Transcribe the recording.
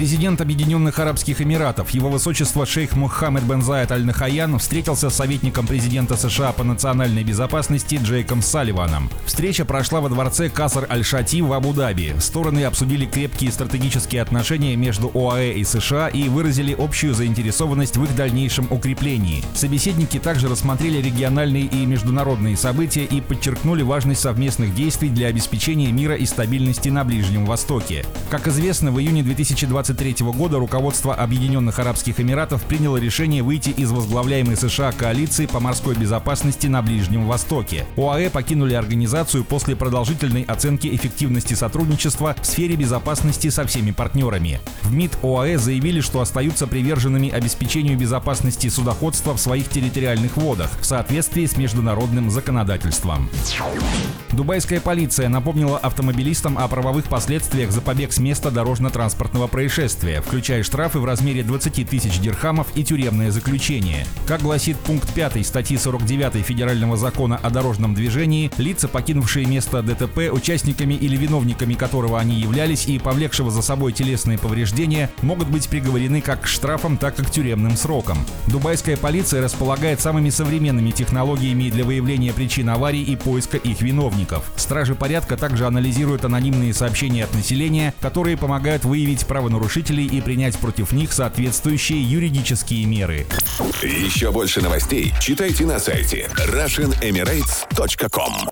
Президент Объединенных Арабских Эмиратов, его высочество шейх Мухаммед бен Заид Аль-Нахаян встретился с советником президента США по национальной безопасности Джейком Салливаном. Встреча прошла во дворце Касар Аль-Шати в Абу-Даби. Стороны обсудили крепкие стратегические отношения между ОАЭ и США и выразили общую заинтересованность в их дальнейшем укреплении. Собеседники также рассмотрели региональные и международные события и подчеркнули важность совместных действий для обеспечения мира и стабильности на Ближнем Востоке. Как известно, в июне 2020 2023 года руководство Объединенных Арабских Эмиратов приняло решение выйти из возглавляемой США коалиции по морской безопасности на Ближнем Востоке. ОАЭ покинули организацию после продолжительной оценки эффективности сотрудничества в сфере безопасности со всеми партнерами. В МИД ОАЭ заявили, что остаются приверженными обеспечению безопасности судоходства в своих территориальных водах в соответствии с международным законодательством. Дубайская полиция напомнила автомобилистам о правовых последствиях за побег с места дорожно-транспортного происшествия, включая штрафы в размере 20 тысяч дирхамов и тюремное заключение. Как гласит пункт 5 статьи 49 Федерального закона о дорожном движении, лица, покинувшие место ДТП, участниками или виновниками которого они являлись и повлекшего за собой телесные повреждения, могут быть приговорены как к штрафам, так и к тюремным срокам. Дубайская полиция располагает самыми современными технологиями для выявления причин аварий и поиска их виновников. Стражи порядка также анализируют анонимные сообщения от населения, которые помогают выявить правонарушителей и принять против них соответствующие юридические меры. Еще больше новостей читайте на сайте RussianEmirates.com